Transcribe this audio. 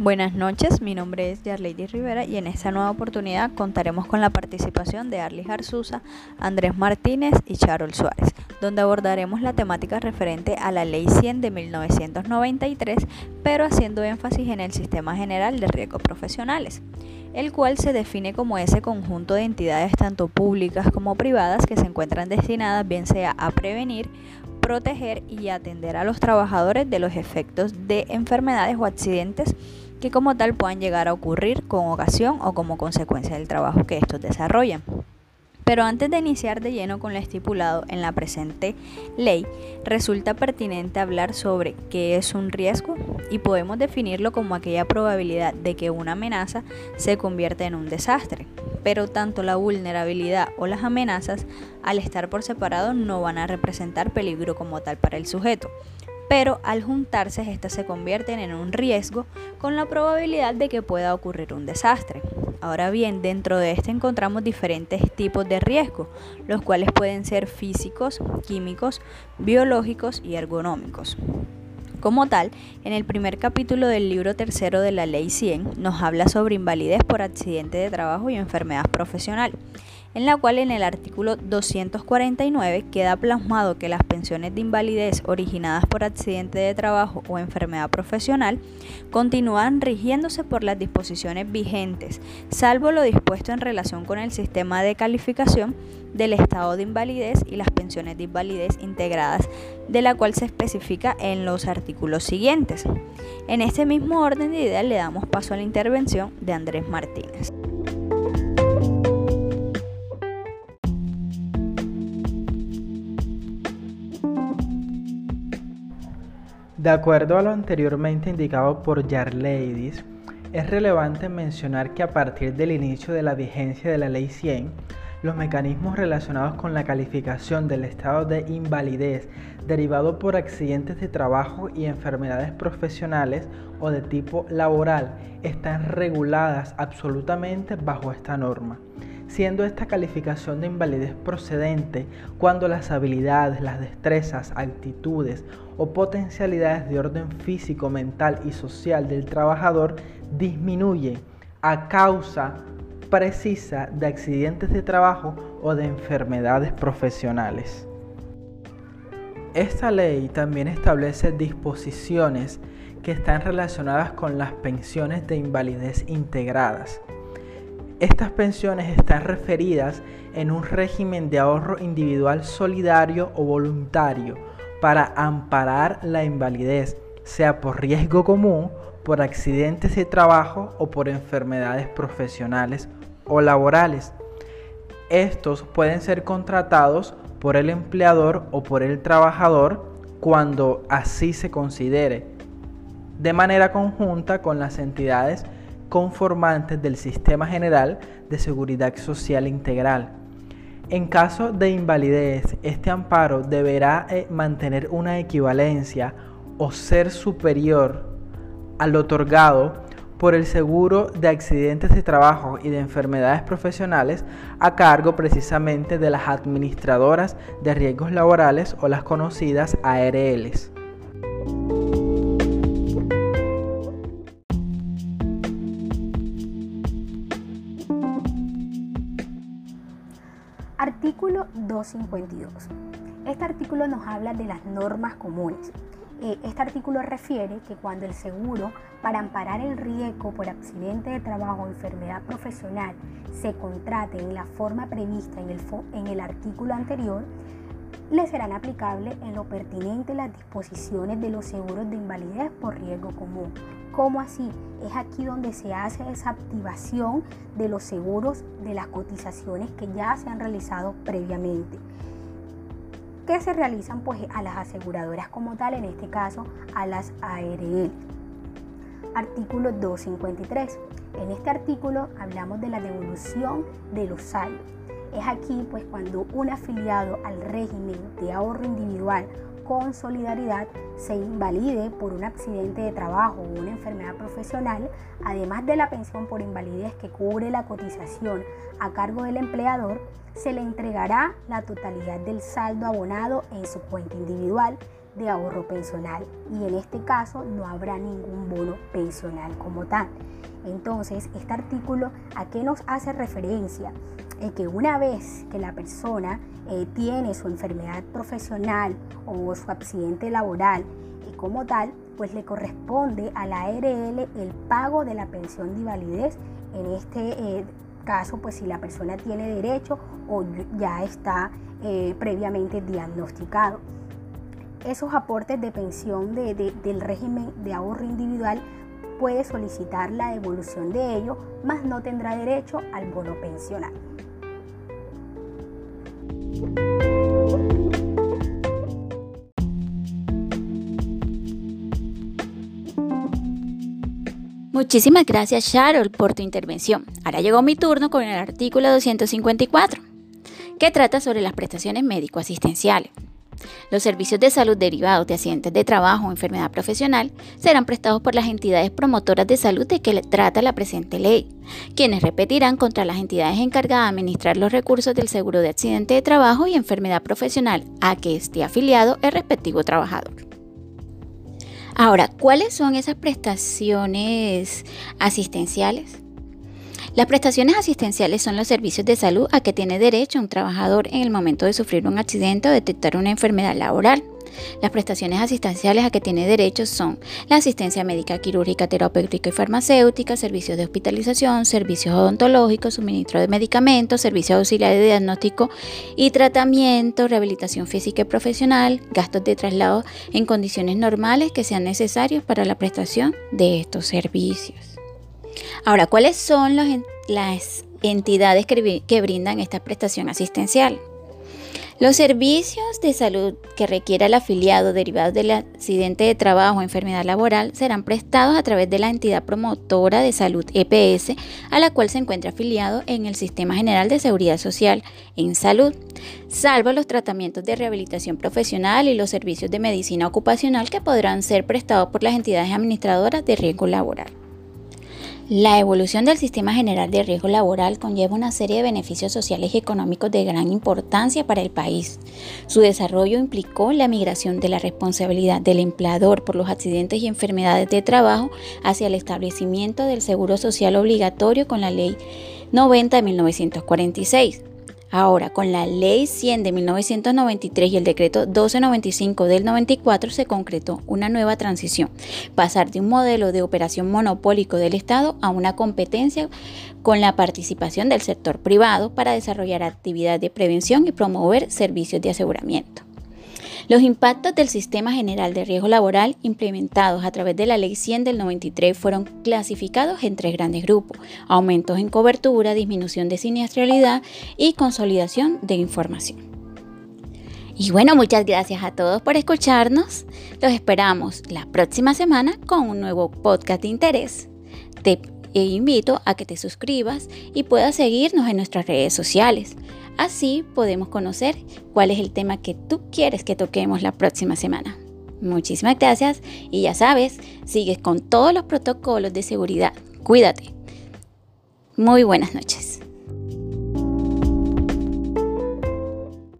Buenas noches, mi nombre es Yarlady Rivera y en esta nueva oportunidad contaremos con la participación de Arlis Arzusa, Andrés Martínez y Charol Suárez, donde abordaremos la temática referente a la Ley 100 de 1993, pero haciendo énfasis en el Sistema General de Riesgos Profesionales, el cual se define como ese conjunto de entidades tanto públicas como privadas que se encuentran destinadas bien sea a prevenir, proteger y atender a los trabajadores de los efectos de enfermedades o accidentes que como tal puedan llegar a ocurrir con ocasión o como consecuencia del trabajo que estos desarrollan. Pero antes de iniciar de lleno con lo estipulado en la presente ley, resulta pertinente hablar sobre qué es un riesgo y podemos definirlo como aquella probabilidad de que una amenaza se convierta en un desastre. Pero tanto la vulnerabilidad o las amenazas, al estar por separado, no van a representar peligro como tal para el sujeto, pero al juntarse estas se convierten en un riesgo con la probabilidad de que pueda ocurrir un desastre. Ahora bien, dentro de este encontramos diferentes tipos de riesgo, los cuales pueden ser físicos, químicos, biológicos y ergonómicos. Como tal, en el primer capítulo del libro tercero de la Ley 100 nos habla sobre invalidez por accidente de trabajo y enfermedad profesional en la cual en el artículo 249 queda plasmado que las pensiones de invalidez originadas por accidente de trabajo o enfermedad profesional continúan rigiéndose por las disposiciones vigentes, salvo lo dispuesto en relación con el sistema de calificación del estado de invalidez y las pensiones de invalidez integradas, de la cual se especifica en los artículos siguientes. En este mismo orden de ideas le damos paso a la intervención de Andrés Martínez. De acuerdo a lo anteriormente indicado por Yarleidis, es relevante mencionar que a partir del inicio de la vigencia de la Ley 100, los mecanismos relacionados con la calificación del estado de invalidez derivado por accidentes de trabajo y enfermedades profesionales o de tipo laboral están reguladas absolutamente bajo esta norma siendo esta calificación de invalidez procedente cuando las habilidades, las destrezas, actitudes o potencialidades de orden físico, mental y social del trabajador disminuyen a causa precisa de accidentes de trabajo o de enfermedades profesionales. Esta ley también establece disposiciones que están relacionadas con las pensiones de invalidez integradas estas pensiones están referidas en un régimen de ahorro individual solidario o voluntario para amparar la invalidez, sea por riesgo común, por accidentes de trabajo o por enfermedades profesionales o laborales. Estos pueden ser contratados por el empleador o por el trabajador cuando así se considere, de manera conjunta con las entidades conformantes del Sistema General de Seguridad Social Integral. En caso de invalidez, este amparo deberá eh, mantener una equivalencia o ser superior al otorgado por el seguro de accidentes de trabajo y de enfermedades profesionales a cargo precisamente de las administradoras de riesgos laborales o las conocidas ARLs. Artículo 252. Este artículo nos habla de las normas comunes. Eh, este artículo refiere que cuando el seguro para amparar el riesgo por accidente de trabajo o enfermedad profesional se contrate en la forma prevista en el, en el artículo anterior, le serán aplicables en lo pertinente las disposiciones de los seguros de invalidez por riesgo común. ¿Cómo así? Es aquí donde se hace esa activación de los seguros de las cotizaciones que ya se han realizado previamente. Que se realizan pues a las aseguradoras como tal, en este caso a las ARL. Artículo 253. En este artículo hablamos de la devolución de los saldos. Es aquí pues cuando un afiliado al régimen de ahorro individual con solidaridad se invalide por un accidente de trabajo o una enfermedad profesional, además de la pensión por invalidez que cubre la cotización a cargo del empleador, se le entregará la totalidad del saldo abonado en su cuenta individual de ahorro pensional y en este caso no habrá ningún bono pensional como tal. Entonces, este artículo a qué nos hace referencia? Es que una vez que la persona eh, tiene su enfermedad profesional o su accidente laboral y como tal, pues le corresponde a la ARL el pago de la pensión de invalidez. En este eh, caso, pues si la persona tiene derecho o ya está eh, previamente diagnosticado. Esos aportes de pensión del régimen de ahorro individual puede solicitar la devolución de ello, mas no tendrá derecho al bono pensional. Muchísimas gracias Sharon por tu intervención. Ahora llegó mi turno con el artículo 254, que trata sobre las prestaciones médico-asistenciales. Los servicios de salud derivados de accidentes de trabajo o enfermedad profesional serán prestados por las entidades promotoras de salud de que trata la presente ley, quienes repetirán contra las entidades encargadas de administrar los recursos del seguro de accidente de trabajo y enfermedad profesional a que esté afiliado el respectivo trabajador. Ahora, ¿cuáles son esas prestaciones asistenciales? Las prestaciones asistenciales son los servicios de salud a que tiene derecho un trabajador en el momento de sufrir un accidente o detectar una enfermedad laboral. Las prestaciones asistenciales a que tiene derecho son la asistencia médica, quirúrgica, terapéutica y farmacéutica, servicios de hospitalización, servicios odontológicos, suministro de medicamentos, servicios auxiliares de diagnóstico y tratamiento, rehabilitación física y profesional, gastos de traslado en condiciones normales que sean necesarios para la prestación de estos servicios. Ahora, ¿cuáles son las entidades que, brindan esta prestación asistencial? Los servicios de salud que requiera el afiliado derivados del accidente de trabajo o enfermedad laboral serán prestados a través de la entidad promotora de salud EPS a la cual se encuentra afiliado en el Sistema General de Seguridad Social en Salud, salvo los tratamientos de rehabilitación profesional y los servicios de medicina ocupacional que podrán ser prestados por las entidades administradoras de riesgo laboral. La evolución del sistema general de riesgo laboral conlleva una serie de beneficios sociales y económicos de gran importancia para el país. Su desarrollo implicó la migración de la responsabilidad del empleador por los accidentes y enfermedades de trabajo hacia el establecimiento del seguro social obligatorio con la Ley 90 de 1946 Ahora, con la Ley 100 de 1993 y el decreto 1295 del 94 se concretó una nueva transición, pasar de un modelo de operación monopólico del Estado a una competencia con la participación del sector privado para desarrollar actividades de prevención y promover servicios de aseguramiento. Los impactos del Sistema General de Riesgo Laboral implementados a través de la Ley 100 del 93 fueron clasificados en tres grandes grupos, aumentos en cobertura, disminución de siniestralidad y consolidación de información. Y bueno, muchas gracias a todos por escucharnos. Los esperamos la próxima semana con un nuevo podcast de interés. Te invito a que te suscribas y puedas seguirnos en nuestras redes sociales. Así podemos conocer cuál es el tema que tú quieres que toquemos la próxima semana. Muchísimas gracias y ya sabes, sigues con todos los protocolos de seguridad. Cuídate. Muy buenas noches.